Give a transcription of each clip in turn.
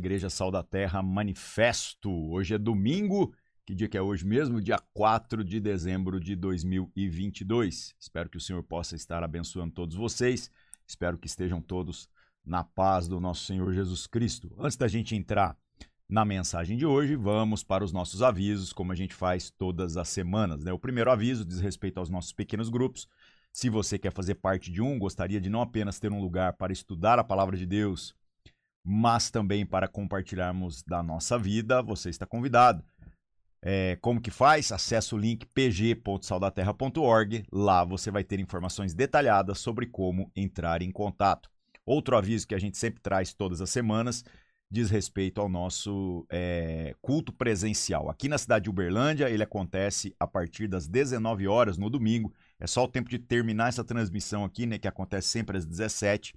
Igreja Sal da Terra Manifesto. Hoje é domingo, que dia que é hoje mesmo? Dia 4 de dezembro de 2022. Espero que o Senhor possa estar abençoando todos vocês. Espero que estejam todos na paz do nosso Senhor Jesus Cristo. Antes da gente entrar na mensagem de hoje, vamos para os nossos avisos, como a gente faz todas as semanas. Né? O primeiro aviso diz respeito aos nossos pequenos grupos. Se você quer fazer parte de um, gostaria de não apenas ter um lugar para estudar a palavra de Deus, mas também para compartilharmos da nossa vida, você está convidado. É, como que faz? Acesse o link pg.saudaterra.org. Lá você vai ter informações detalhadas sobre como entrar em contato. Outro aviso que a gente sempre traz todas as semanas diz respeito ao nosso é, culto presencial. Aqui na cidade de Uberlândia, ele acontece a partir das 19 horas no domingo. É só o tempo de terminar essa transmissão aqui, né, que acontece sempre às 17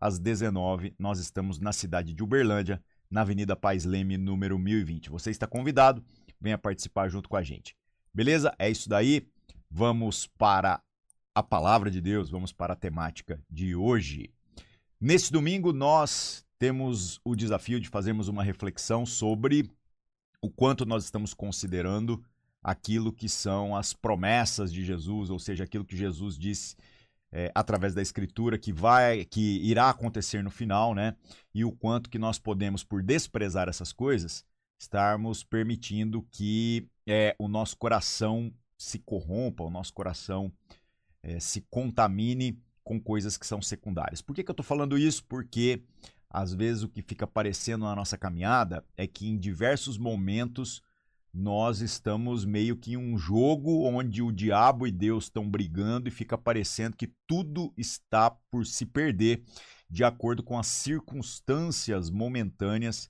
às 19 nós estamos na cidade de Uberlândia, na Avenida Pais Leme, número 1020. Você está convidado, venha participar junto com a gente. Beleza? É isso daí. Vamos para a palavra de Deus, vamos para a temática de hoje. Nesse domingo nós temos o desafio de fazermos uma reflexão sobre o quanto nós estamos considerando aquilo que são as promessas de Jesus, ou seja, aquilo que Jesus disse é, através da escritura que vai, que irá acontecer no final, né? E o quanto que nós podemos, por desprezar essas coisas, estarmos permitindo que é, o nosso coração se corrompa, o nosso coração é, se contamine com coisas que são secundárias. Por que, que eu estou falando isso? Porque às vezes o que fica aparecendo na nossa caminhada é que em diversos momentos nós estamos meio que em um jogo onde o diabo e Deus estão brigando e fica parecendo que tudo está por se perder de acordo com as circunstâncias momentâneas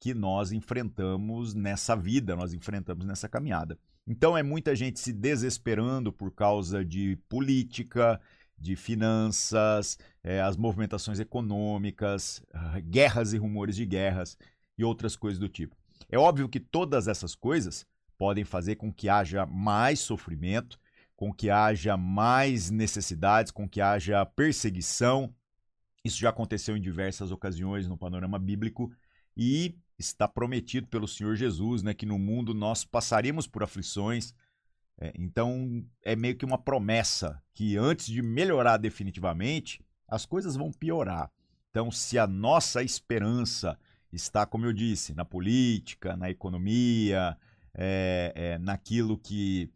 que nós enfrentamos nessa vida, nós enfrentamos nessa caminhada. Então é muita gente se desesperando por causa de política, de finanças, é, as movimentações econômicas, ah, guerras e rumores de guerras e outras coisas do tipo. É óbvio que todas essas coisas podem fazer com que haja mais sofrimento, com que haja mais necessidades, com que haja perseguição. Isso já aconteceu em diversas ocasiões no panorama bíblico e está prometido pelo Senhor Jesus, né, que no mundo nós passaremos por aflições. É, então é meio que uma promessa que antes de melhorar definitivamente, as coisas vão piorar. Então, se a nossa esperança está, como eu disse, na política, na economia, é, é, naquilo que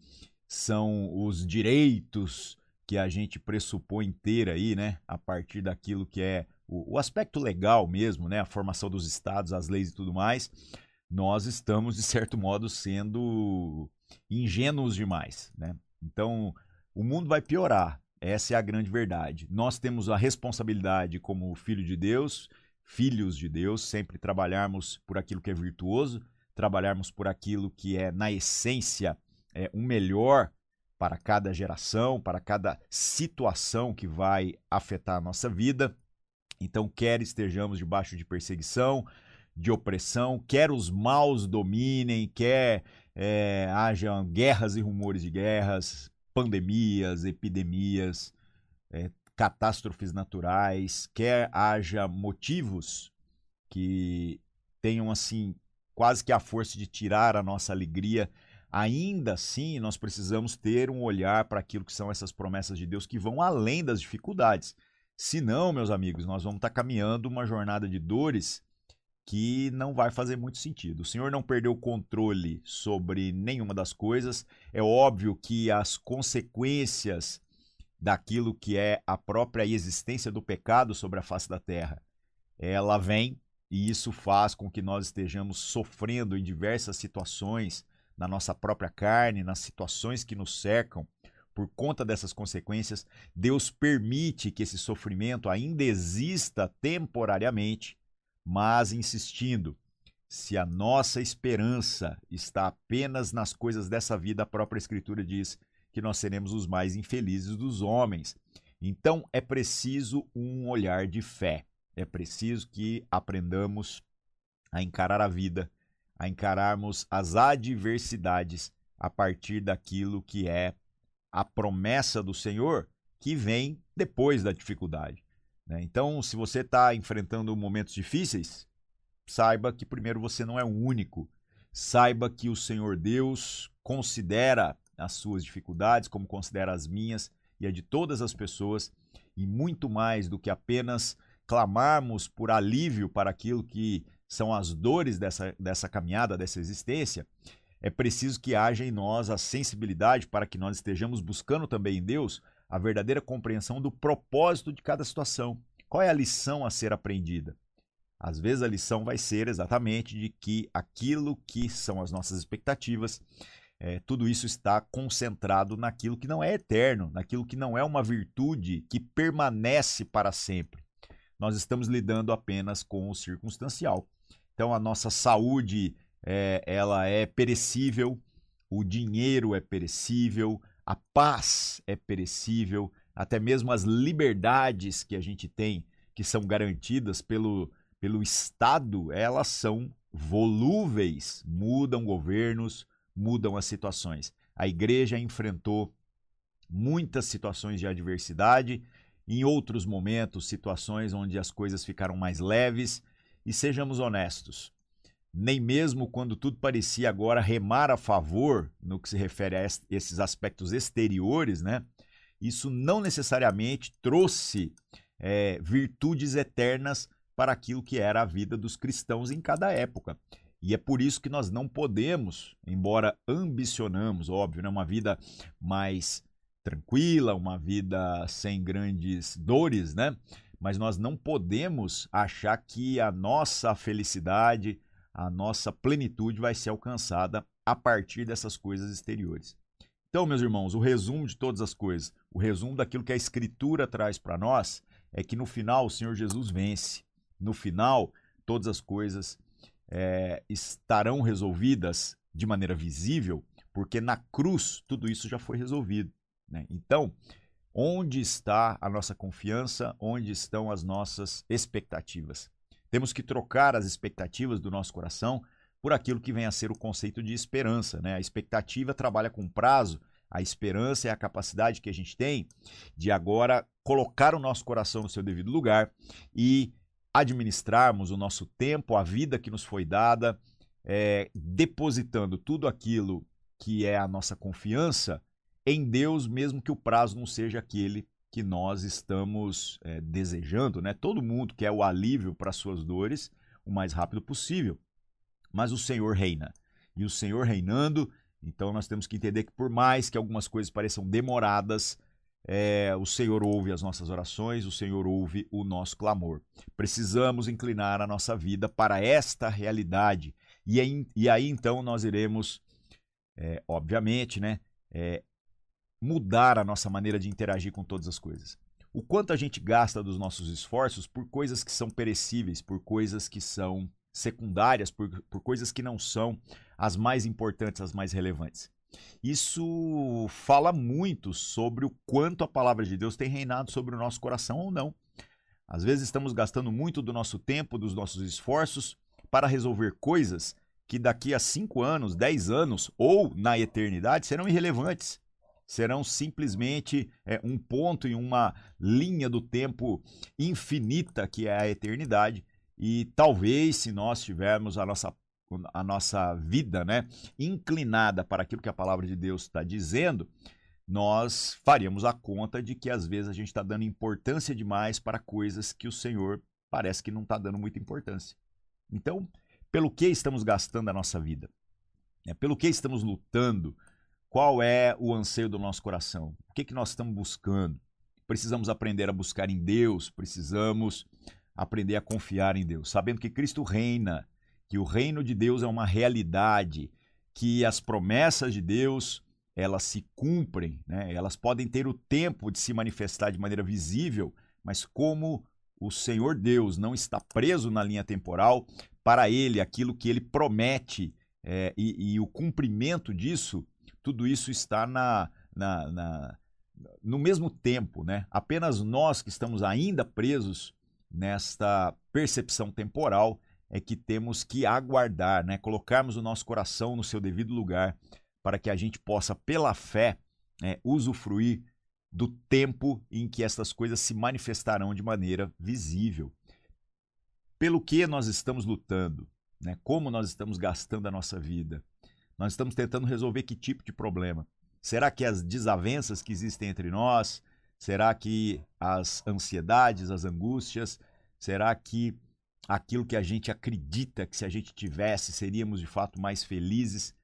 são os direitos que a gente pressupõe ter aí, né, a partir daquilo que é o, o aspecto legal mesmo, né, a formação dos estados, as leis e tudo mais, nós estamos, de certo modo, sendo ingênuos demais, né? Então, o mundo vai piorar, essa é a grande verdade. Nós temos a responsabilidade como filho de Deus filhos de Deus, sempre trabalharmos por aquilo que é virtuoso, trabalharmos por aquilo que é, na essência, é, um melhor para cada geração, para cada situação que vai afetar a nossa vida. Então, quer estejamos debaixo de perseguição, de opressão, quer os maus dominem, quer é, haja guerras e rumores de guerras, pandemias, epidemias, é, catástrofes naturais, quer haja motivos que tenham assim quase que a força de tirar a nossa alegria, ainda assim nós precisamos ter um olhar para aquilo que são essas promessas de Deus que vão além das dificuldades. Senão, meus amigos, nós vamos estar caminhando uma jornada de dores que não vai fazer muito sentido. O Senhor não perdeu o controle sobre nenhuma das coisas. É óbvio que as consequências daquilo que é a própria existência do pecado sobre a face da terra. Ela vem e isso faz com que nós estejamos sofrendo em diversas situações na nossa própria carne, nas situações que nos cercam. Por conta dessas consequências, Deus permite que esse sofrimento ainda exista temporariamente, mas insistindo, se a nossa esperança está apenas nas coisas dessa vida, a própria Escritura diz que nós seremos os mais infelizes dos homens. Então é preciso um olhar de fé. É preciso que aprendamos a encarar a vida, a encararmos as adversidades a partir daquilo que é a promessa do Senhor que vem depois da dificuldade. Né? Então, se você está enfrentando momentos difíceis, saiba que primeiro você não é o único. Saiba que o Senhor Deus considera as suas dificuldades como considera as minhas e a de todas as pessoas, e muito mais do que apenas clamarmos por alívio para aquilo que são as dores dessa, dessa caminhada, dessa existência, é preciso que haja em nós a sensibilidade para que nós estejamos buscando também em Deus a verdadeira compreensão do propósito de cada situação. Qual é a lição a ser aprendida? Às vezes a lição vai ser exatamente de que aquilo que são as nossas expectativas, é, tudo isso está concentrado naquilo que não é eterno, naquilo que não é uma virtude que permanece para sempre. Nós estamos lidando apenas com o circunstancial. Então a nossa saúde é, ela é perecível, o dinheiro é perecível, a paz é perecível, até mesmo as liberdades que a gente tem, que são garantidas pelo, pelo Estado, elas são volúveis, mudam governos, mudam as situações. A igreja enfrentou muitas situações de adversidade, em outros momentos, situações onde as coisas ficaram mais leves, e sejamos honestos, nem mesmo quando tudo parecia agora remar a favor no que se refere a esses aspectos exteriores, né? Isso não necessariamente trouxe é, virtudes eternas para aquilo que era a vida dos cristãos em cada época. E é por isso que nós não podemos, embora ambicionamos, óbvio, né, uma vida mais tranquila, uma vida sem grandes dores, né? Mas nós não podemos achar que a nossa felicidade, a nossa plenitude vai ser alcançada a partir dessas coisas exteriores. Então, meus irmãos, o resumo de todas as coisas, o resumo daquilo que a Escritura traz para nós, é que no final o Senhor Jesus vence. No final, todas as coisas é, estarão resolvidas de maneira visível, porque na cruz tudo isso já foi resolvido. Né? Então, onde está a nossa confiança? Onde estão as nossas expectativas? Temos que trocar as expectativas do nosso coração por aquilo que vem a ser o conceito de esperança. Né? A expectativa trabalha com prazo, a esperança é a capacidade que a gente tem de agora colocar o nosso coração no seu devido lugar e administrarmos o nosso tempo, a vida que nos foi dada, é, depositando tudo aquilo que é a nossa confiança em Deus, mesmo que o prazo não seja aquele que nós estamos é, desejando, né? Todo mundo quer o alívio para suas dores o mais rápido possível, mas o Senhor reina. E o Senhor reinando, então nós temos que entender que por mais que algumas coisas pareçam demoradas, é, o Senhor ouve as nossas orações, o Senhor ouve o nosso clamor. Precisamos inclinar a nossa vida para esta realidade. E aí, e aí então nós iremos, é, obviamente, né, é, mudar a nossa maneira de interagir com todas as coisas. O quanto a gente gasta dos nossos esforços por coisas que são perecíveis, por coisas que são secundárias, por, por coisas que não são as mais importantes, as mais relevantes. Isso fala muito sobre o quanto a palavra de Deus tem reinado sobre o nosso coração ou não. Às vezes estamos gastando muito do nosso tempo, dos nossos esforços para resolver coisas que daqui a 5 anos, 10 anos ou na eternidade serão irrelevantes serão simplesmente é, um ponto em uma linha do tempo infinita que é a eternidade. E talvez, se nós tivermos a nossa, a nossa vida né, inclinada para aquilo que a palavra de Deus está dizendo, nós faríamos a conta de que às vezes a gente está dando importância demais para coisas que o Senhor parece que não está dando muita importância. Então, pelo que estamos gastando a nossa vida? É, pelo que estamos lutando? Qual é o anseio do nosso coração? O que, que nós estamos buscando? Precisamos aprender a buscar em Deus, precisamos aprender a confiar em Deus, sabendo que Cristo reina, que o reino de Deus é uma realidade, que as promessas de Deus elas se cumprem, né? elas podem ter o tempo de se manifestar de maneira visível, mas como o Senhor Deus não está preso na linha temporal, para ele aquilo que ele promete é, e, e o cumprimento disso tudo isso está na, na, na, no mesmo tempo, né? Apenas nós que estamos ainda presos nesta percepção temporal é que temos que aguardar, né? Colocarmos o nosso coração no seu devido lugar para que a gente possa, pela fé, né, usufruir do tempo em que estas coisas se manifestarão de maneira visível. pelo que nós estamos lutando, né? como nós estamos gastando a nossa vida. Nós estamos tentando resolver que tipo de problema? Será que as desavenças que existem entre nós, será que as ansiedades, as angústias, será que aquilo que a gente acredita que se a gente tivesse seríamos de fato mais felizes,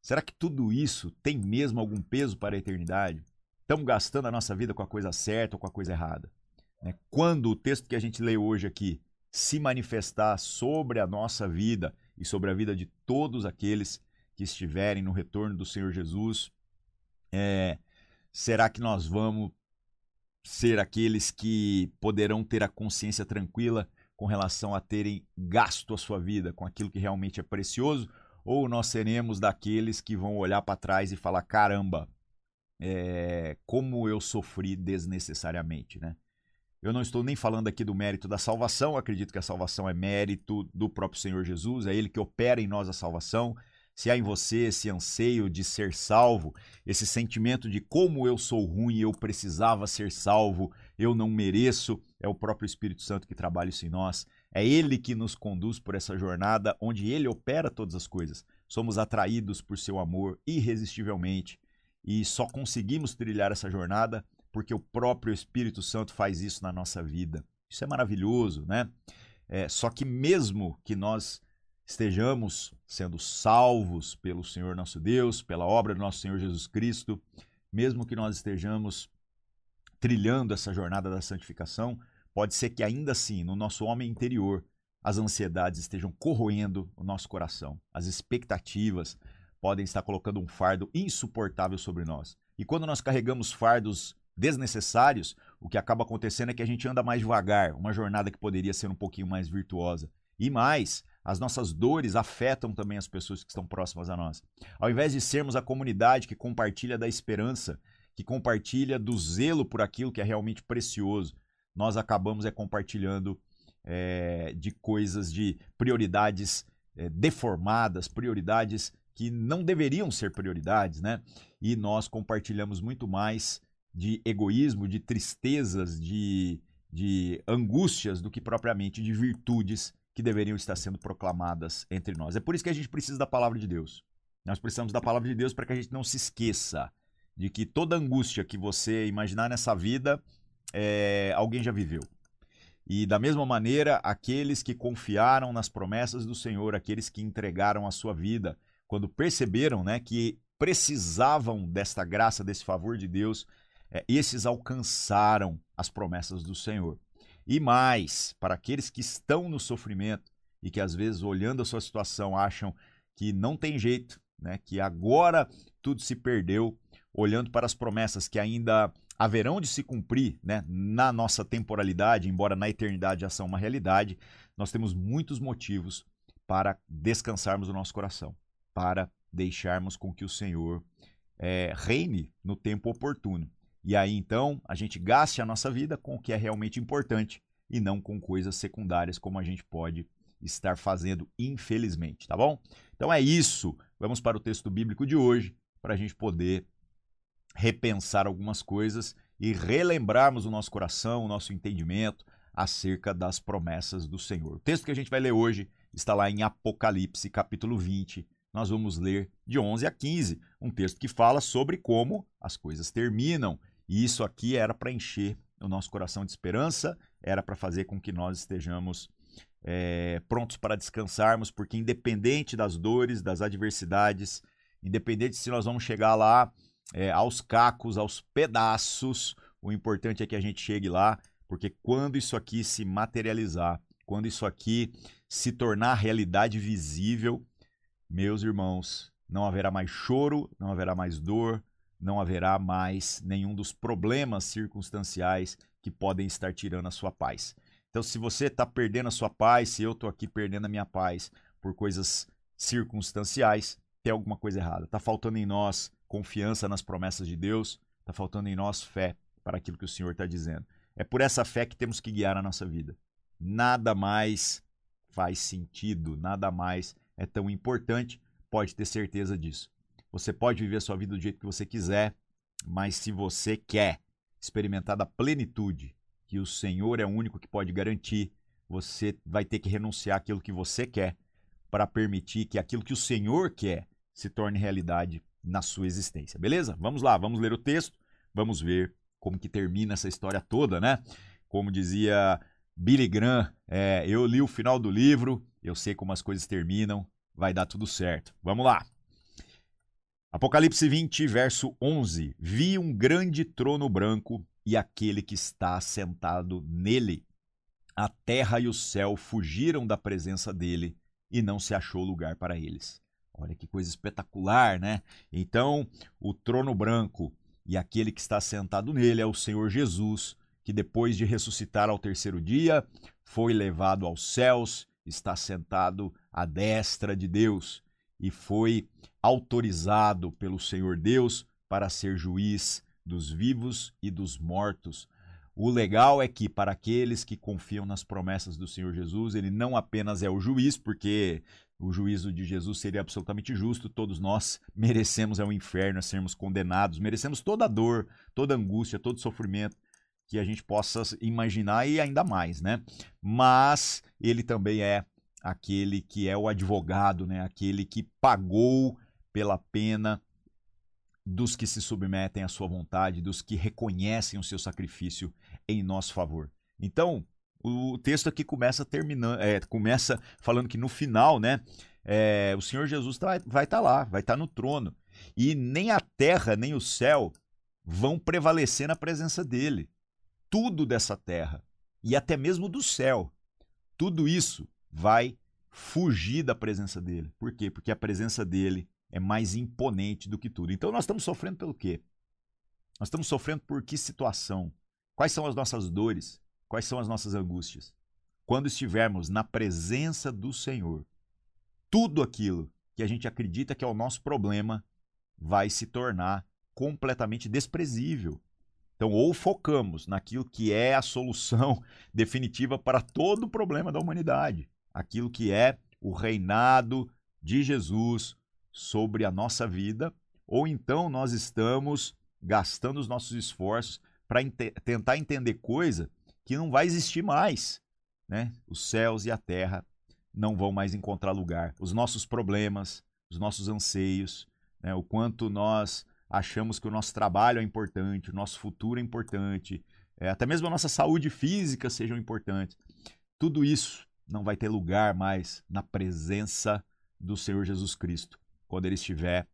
será que tudo isso tem mesmo algum peso para a eternidade? Estamos gastando a nossa vida com a coisa certa ou com a coisa errada? Né? Quando o texto que a gente lê hoje aqui se manifestar sobre a nossa vida e sobre a vida de todos aqueles que estiverem no retorno do Senhor Jesus, é, será que nós vamos ser aqueles que poderão ter a consciência tranquila com relação a terem gasto a sua vida com aquilo que realmente é precioso? Ou nós seremos daqueles que vão olhar para trás e falar: caramba, é, como eu sofri desnecessariamente, né? Eu não estou nem falando aqui do mérito da salvação, acredito que a salvação é mérito do próprio Senhor Jesus, é Ele que opera em nós a salvação. Se há em você esse anseio de ser salvo, esse sentimento de como eu sou ruim, eu precisava ser salvo, eu não mereço, é o próprio Espírito Santo que trabalha isso em nós. É Ele que nos conduz por essa jornada onde Ele opera todas as coisas. Somos atraídos por seu amor irresistivelmente e só conseguimos trilhar essa jornada porque o próprio Espírito Santo faz isso na nossa vida. Isso é maravilhoso, né? É, só que mesmo que nós estejamos sendo salvos pelo Senhor nosso Deus, pela obra do nosso Senhor Jesus Cristo, mesmo que nós estejamos trilhando essa jornada da santificação, pode ser que ainda assim, no nosso homem interior, as ansiedades estejam corroendo o nosso coração. As expectativas podem estar colocando um fardo insuportável sobre nós. E quando nós carregamos fardos desnecessários, o que acaba acontecendo é que a gente anda mais devagar, uma jornada que poderia ser um pouquinho mais virtuosa. E mais, as nossas dores afetam também as pessoas que estão próximas a nós. Ao invés de sermos a comunidade que compartilha da esperança, que compartilha do zelo por aquilo que é realmente precioso, nós acabamos é compartilhando é, de coisas, de prioridades é, deformadas, prioridades que não deveriam ser prioridades, né? E nós compartilhamos muito mais de egoísmo, de tristezas, de, de angústias, do que propriamente de virtudes que deveriam estar sendo proclamadas entre nós. É por isso que a gente precisa da palavra de Deus. Nós precisamos da palavra de Deus para que a gente não se esqueça de que toda angústia que você imaginar nessa vida, é, alguém já viveu. E da mesma maneira, aqueles que confiaram nas promessas do Senhor, aqueles que entregaram a sua vida, quando perceberam né, que precisavam desta graça, desse favor de Deus, é, esses alcançaram as promessas do Senhor. E mais, para aqueles que estão no sofrimento e que às vezes, olhando a sua situação, acham que não tem jeito, né, que agora tudo se perdeu, olhando para as promessas que ainda haverão de se cumprir né, na nossa temporalidade, embora na eternidade já são uma realidade, nós temos muitos motivos para descansarmos o nosso coração, para deixarmos com que o Senhor é, reine no tempo oportuno. E aí então a gente gaste a nossa vida com o que é realmente importante e não com coisas secundárias como a gente pode estar fazendo, infelizmente, tá bom? Então é isso. Vamos para o texto bíblico de hoje para a gente poder repensar algumas coisas e relembrarmos o nosso coração, o nosso entendimento acerca das promessas do Senhor. O texto que a gente vai ler hoje está lá em Apocalipse, capítulo 20. Nós vamos ler de 11 a 15, um texto que fala sobre como as coisas terminam e isso aqui era para encher o nosso coração de esperança, era para fazer com que nós estejamos é, prontos para descansarmos, porque independente das dores, das adversidades, independente se nós vamos chegar lá é, aos cacos, aos pedaços, o importante é que a gente chegue lá, porque quando isso aqui se materializar, quando isso aqui se tornar realidade visível, meus irmãos, não haverá mais choro, não haverá mais dor, não haverá mais nenhum dos problemas circunstanciais que podem estar tirando a sua paz. Então, se você está perdendo a sua paz, se eu estou aqui perdendo a minha paz por coisas circunstanciais, tem alguma coisa errada. Está faltando em nós confiança nas promessas de Deus, está faltando em nós fé para aquilo que o Senhor está dizendo. É por essa fé que temos que guiar a nossa vida. Nada mais faz sentido, nada mais é tão importante, pode ter certeza disso. Você pode viver a sua vida do jeito que você quiser, mas se você quer experimentar da plenitude que o Senhor é o único que pode garantir, você vai ter que renunciar aquilo que você quer para permitir que aquilo que o Senhor quer se torne realidade na sua existência. Beleza? Vamos lá, vamos ler o texto, vamos ver como que termina essa história toda, né? Como dizia Billy Graham, é, eu li o final do livro, eu sei como as coisas terminam, vai dar tudo certo. Vamos lá. Apocalipse 20, verso 11. Vi um grande trono branco e aquele que está sentado nele. A terra e o céu fugiram da presença dele e não se achou lugar para eles. Olha que coisa espetacular, né? Então, o trono branco e aquele que está sentado nele é o Senhor Jesus, que depois de ressuscitar ao terceiro dia, foi levado aos céus, está sentado à destra de Deus e foi autorizado pelo Senhor Deus para ser juiz dos vivos e dos mortos. O legal é que, para aqueles que confiam nas promessas do Senhor Jesus, ele não apenas é o juiz, porque o juízo de Jesus seria absolutamente justo, todos nós merecemos é o inferno, é sermos condenados, merecemos toda a dor, toda a angústia, todo o sofrimento que a gente possa imaginar e ainda mais, né? Mas ele também é aquele que é o advogado, né? Aquele que pagou pela pena dos que se submetem à sua vontade, dos que reconhecem o seu sacrifício em nosso favor. Então, o texto aqui começa terminando, é, começa falando que no final, né, é, o Senhor Jesus tá, vai estar tá lá, vai estar tá no trono. E nem a terra, nem o céu vão prevalecer na presença dele. Tudo dessa terra e até mesmo do céu, tudo isso vai fugir da presença dele. Por quê? Porque a presença dele é mais imponente do que tudo. Então nós estamos sofrendo pelo quê? Nós estamos sofrendo por que situação? Quais são as nossas dores? Quais são as nossas angústias? Quando estivermos na presença do Senhor, tudo aquilo que a gente acredita que é o nosso problema vai se tornar completamente desprezível. Então, ou focamos naquilo que é a solução definitiva para todo o problema da humanidade, aquilo que é o reinado de Jesus sobre a nossa vida, ou então nós estamos gastando os nossos esforços para tentar entender coisa que não vai existir mais. Né? Os céus e a terra não vão mais encontrar lugar. Os nossos problemas, os nossos anseios, né? o quanto nós achamos que o nosso trabalho é importante, o nosso futuro é importante, é, até mesmo a nossa saúde física sejam importantes. Tudo isso não vai ter lugar mais na presença do Senhor Jesus Cristo, quando ele estiver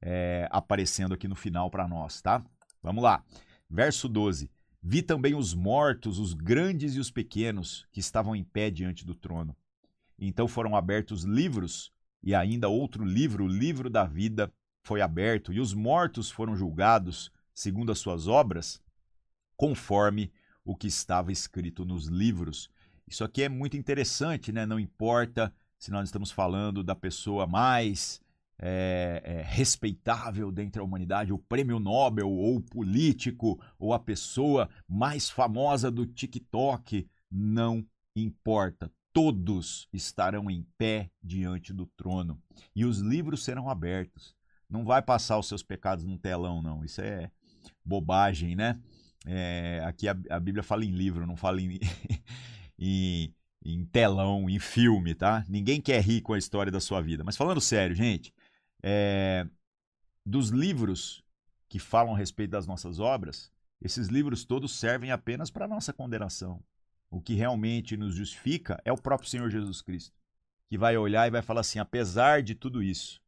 é, aparecendo aqui no final para nós, tá? Vamos lá. Verso 12. Vi também os mortos, os grandes e os pequenos, que estavam em pé diante do trono. Então foram abertos livros, e ainda outro livro, o livro da vida, foi aberto, e os mortos foram julgados segundo as suas obras, conforme o que estava escrito nos livros. Isso aqui é muito interessante, né? Não importa se nós estamos falando da pessoa mais é, é, respeitável dentro da humanidade, o prêmio Nobel, ou o político, ou a pessoa mais famosa do TikTok, não importa. Todos estarão em pé diante do trono e os livros serão abertos. Não vai passar os seus pecados num telão, não. Isso é bobagem, né? É, aqui a, a, Bíblia fala em livro, não fala em, em, em telão, em filme, tá? Ninguém quer rir com a história da sua vida. Mas falando sério, gente, é, dos livros que falam a respeito das nossas obras, esses livros todos servem apenas para a nossa condenação. O que realmente nos justifica é o próprio Senhor Jesus Cristo, que vai olhar e vai falar assim: apesar de tudo isso,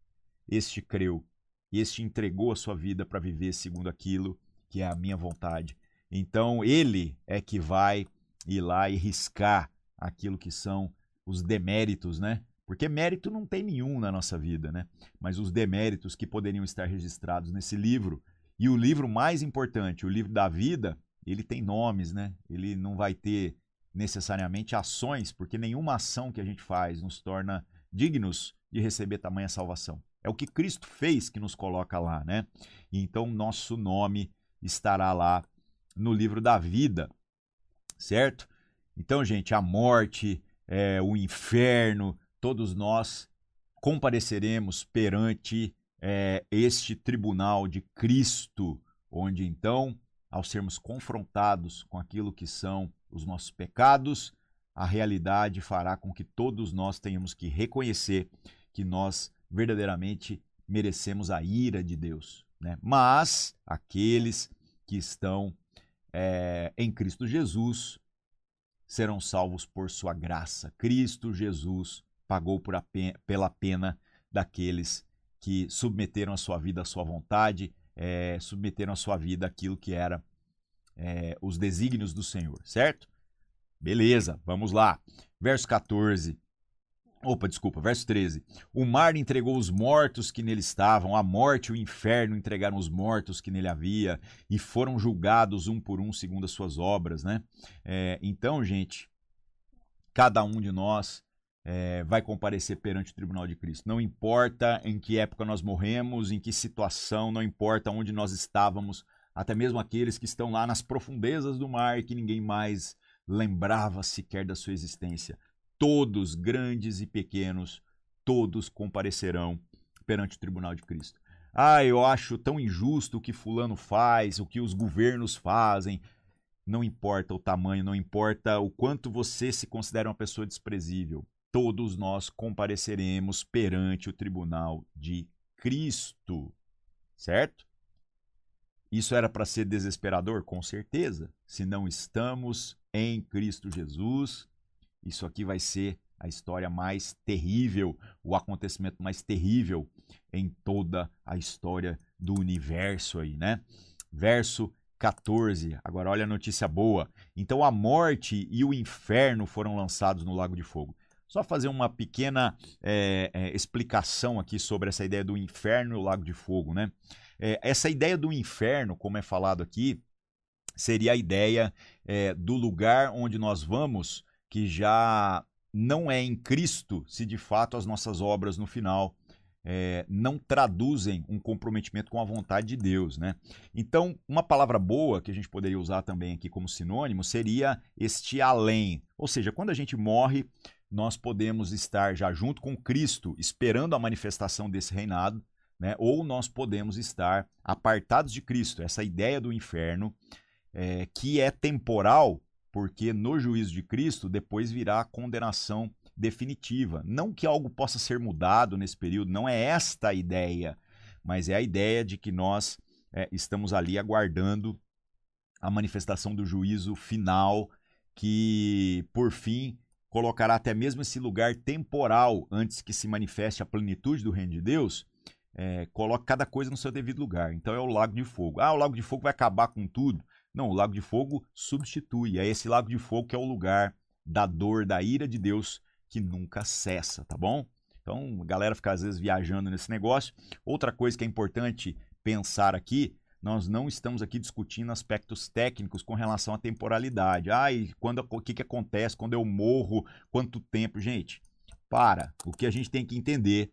este creu, este entregou a sua vida para viver segundo aquilo que é a minha vontade. Então, ele é que vai ir lá e riscar aquilo que são os deméritos, né? Porque mérito não tem nenhum na nossa vida, né? Mas os deméritos que poderiam estar registrados nesse livro. E o livro mais importante, o livro da vida, ele tem nomes, né? Ele não vai ter necessariamente ações, porque nenhuma ação que a gente faz nos torna dignos de receber tamanha salvação. É o que Cristo fez que nos coloca lá, né? E então nosso nome estará lá no livro da vida, certo? Então, gente, a morte, é, o inferno, todos nós compareceremos perante é, este tribunal de Cristo, onde então, ao sermos confrontados com aquilo que são os nossos pecados, a realidade fará com que todos nós tenhamos que reconhecer que nós verdadeiramente merecemos a ira de Deus. Né? Mas aqueles que estão é, em Cristo Jesus serão salvos por sua graça. Cristo Jesus pagou pela pena daqueles que submeteram a sua vida à sua vontade, é, submeteram a sua vida àquilo que era é, os desígnios do Senhor, certo? Beleza, vamos lá. Verso 14. Opa, desculpa, verso 13. O mar entregou os mortos que nele estavam, a morte e o inferno entregaram os mortos que nele havia, e foram julgados um por um segundo as suas obras, né? É, então, gente, cada um de nós é, vai comparecer perante o tribunal de Cristo. Não importa em que época nós morremos, em que situação, não importa onde nós estávamos, até mesmo aqueles que estão lá nas profundezas do mar e que ninguém mais lembrava sequer da sua existência. Todos, grandes e pequenos, todos comparecerão perante o tribunal de Cristo. Ah, eu acho tão injusto o que fulano faz, o que os governos fazem. Não importa o tamanho, não importa o quanto você se considera uma pessoa desprezível todos nós compareceremos perante o tribunal de Cristo. Certo? Isso era para ser desesperador? Com certeza. Se não estamos em Cristo Jesus, isso aqui vai ser a história mais terrível, o acontecimento mais terrível em toda a história do universo aí, né? Verso 14. Agora olha a notícia boa. Então a morte e o inferno foram lançados no lago de fogo. Só fazer uma pequena é, é, explicação aqui sobre essa ideia do inferno e o lago de fogo, né? É, essa ideia do inferno, como é falado aqui, seria a ideia do lugar onde nós vamos, que já não é em Cristo, se de fato as nossas obras no final é, não traduzem um comprometimento com a vontade de Deus, né? Então, uma palavra boa que a gente poderia usar também aqui como sinônimo seria este além. Ou seja, quando a gente morre, nós podemos estar já junto com Cristo, esperando a manifestação desse reinado, né? ou nós podemos estar apartados de Cristo. Essa ideia do inferno, é, que é temporal, porque no juízo de Cristo depois virá a condenação definitiva. Não que algo possa ser mudado nesse período, não é esta a ideia, mas é a ideia de que nós é, estamos ali aguardando a manifestação do juízo final, que por fim colocará até mesmo esse lugar temporal antes que se manifeste a plenitude do reino de Deus, é, coloca cada coisa no seu devido lugar. Então é o lago de fogo. Ah, o lago de fogo vai acabar com tudo. Não, o lago de fogo substitui. É esse lago de fogo que é o lugar da dor, da ira de Deus que nunca cessa, tá bom? Então, a galera fica às vezes viajando nesse negócio. Outra coisa que é importante pensar aqui nós não estamos aqui discutindo aspectos técnicos com relação à temporalidade. Ah, e quando, o que, que acontece quando eu morro? Quanto tempo? Gente, para. O que a gente tem que entender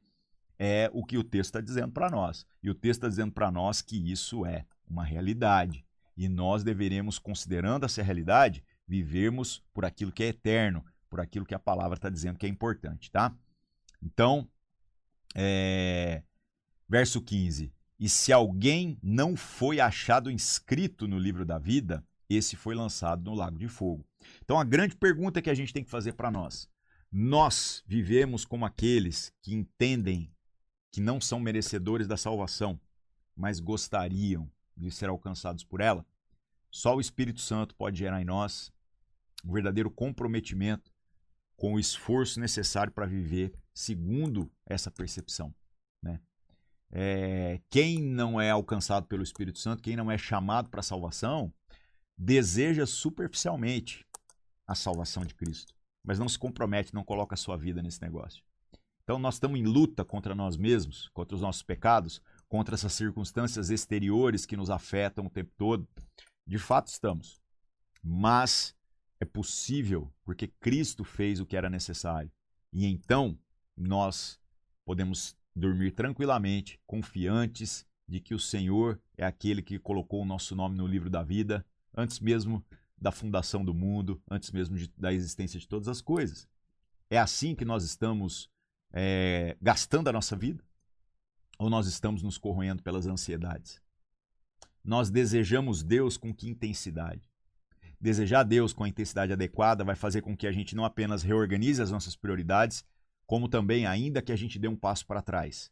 é o que o texto está dizendo para nós. E o texto está dizendo para nós que isso é uma realidade. E nós deveremos, considerando essa realidade, vivermos por aquilo que é eterno, por aquilo que a palavra está dizendo que é importante, tá? Então, é... verso 15. E se alguém não foi achado inscrito no livro da vida, esse foi lançado no lago de fogo. Então a grande pergunta que a gente tem que fazer para nós: nós vivemos como aqueles que entendem que não são merecedores da salvação, mas gostariam de ser alcançados por ela? Só o Espírito Santo pode gerar em nós um verdadeiro comprometimento com o esforço necessário para viver segundo essa percepção. É, quem não é alcançado pelo Espírito Santo, quem não é chamado para a salvação, deseja superficialmente a salvação de Cristo, mas não se compromete, não coloca a sua vida nesse negócio. Então nós estamos em luta contra nós mesmos, contra os nossos pecados, contra essas circunstâncias exteriores que nos afetam o tempo todo. De fato estamos. Mas é possível porque Cristo fez o que era necessário. E então nós podemos dormir tranquilamente, confiantes de que o Senhor é aquele que colocou o nosso nome no livro da vida, antes mesmo da fundação do mundo, antes mesmo de, da existência de todas as coisas. É assim que nós estamos é, gastando a nossa vida? Ou nós estamos nos corroendo pelas ansiedades? Nós desejamos Deus com que intensidade? Desejar Deus com a intensidade adequada vai fazer com que a gente não apenas reorganize as nossas prioridades, como também, ainda que a gente dê um passo para trás,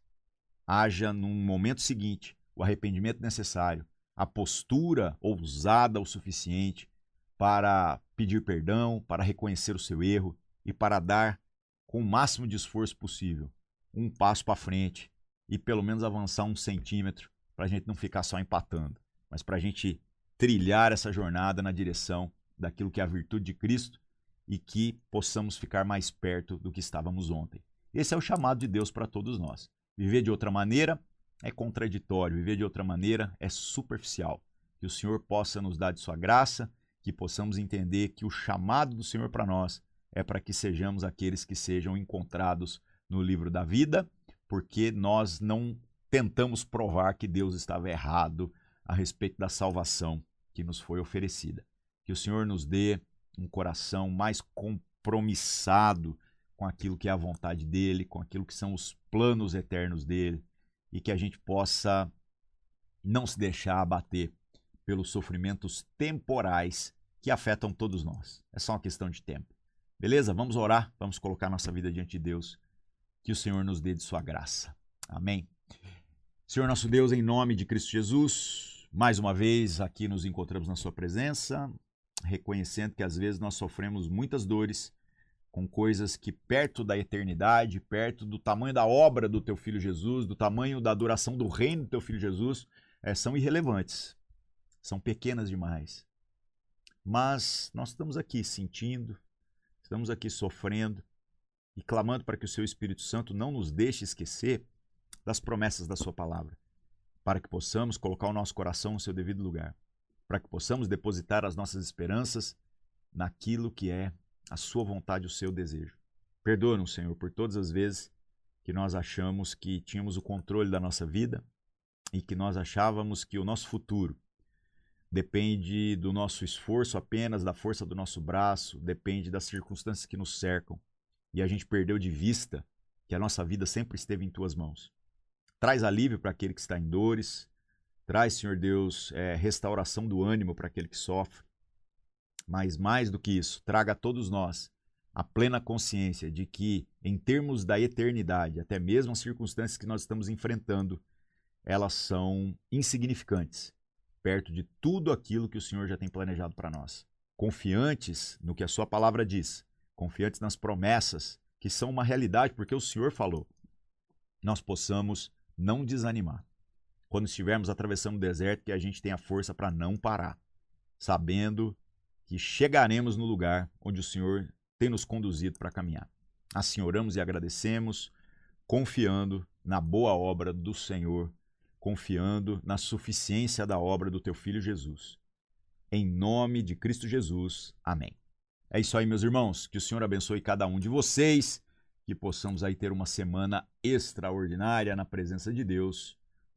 haja num momento seguinte o arrependimento necessário, a postura ousada o suficiente para pedir perdão, para reconhecer o seu erro e para dar, com o máximo de esforço possível, um passo para frente e pelo menos avançar um centímetro para a gente não ficar só empatando, mas para a gente trilhar essa jornada na direção daquilo que é a virtude de Cristo e que possamos ficar mais perto do que estávamos ontem. Esse é o chamado de Deus para todos nós. Viver de outra maneira é contraditório, viver de outra maneira é superficial. Que o Senhor possa nos dar de sua graça, que possamos entender que o chamado do Senhor para nós é para que sejamos aqueles que sejam encontrados no livro da vida, porque nós não tentamos provar que Deus estava errado a respeito da salvação que nos foi oferecida. Que o Senhor nos dê um coração mais compromissado com aquilo que é a vontade dele, com aquilo que são os planos eternos dele, e que a gente possa não se deixar abater pelos sofrimentos temporais que afetam todos nós. É só uma questão de tempo. Beleza? Vamos orar, vamos colocar nossa vida diante de Deus. Que o Senhor nos dê de sua graça. Amém. Senhor nosso Deus, em nome de Cristo Jesus, mais uma vez aqui nos encontramos na Sua presença, reconhecendo que às vezes nós sofremos muitas dores com coisas que, perto da eternidade, perto do tamanho da obra do Teu Filho Jesus, do tamanho da duração do reino do Teu Filho Jesus, é, são irrelevantes, são pequenas demais. Mas nós estamos aqui sentindo, estamos aqui sofrendo e clamando para que o Seu Espírito Santo não nos deixe esquecer das promessas da Sua palavra, para que possamos colocar o nosso coração no seu devido lugar, para que possamos depositar as nossas esperanças naquilo que é a Sua vontade, o seu desejo. Perdoa-nos, Senhor, por todas as vezes que nós achamos que tínhamos o controle da nossa vida e que nós achávamos que o nosso futuro depende do nosso esforço apenas, da força do nosso braço, depende das circunstâncias que nos cercam. E a gente perdeu de vista que a nossa vida sempre esteve em tuas mãos. Traz alívio para aquele que está em dores. Traz, Senhor Deus, é, restauração do ânimo para aquele que sofre. Mas mais do que isso, traga a todos nós a plena consciência de que, em termos da eternidade, até mesmo as circunstâncias que nós estamos enfrentando, elas são insignificantes perto de tudo aquilo que o Senhor já tem planejado para nós. Confiantes no que a Sua palavra diz, confiantes nas promessas que são uma realidade porque o Senhor falou, nós possamos não desanimar. Quando estivermos atravessando o deserto, que a gente tenha força para não parar, sabendo que chegaremos no lugar onde o Senhor tem nos conduzido para caminhar. Assim oramos e agradecemos, confiando na boa obra do Senhor, confiando na suficiência da obra do teu filho Jesus. Em nome de Cristo Jesus. Amém. É isso aí, meus irmãos. Que o Senhor abençoe cada um de vocês que possamos aí ter uma semana extraordinária na presença de Deus.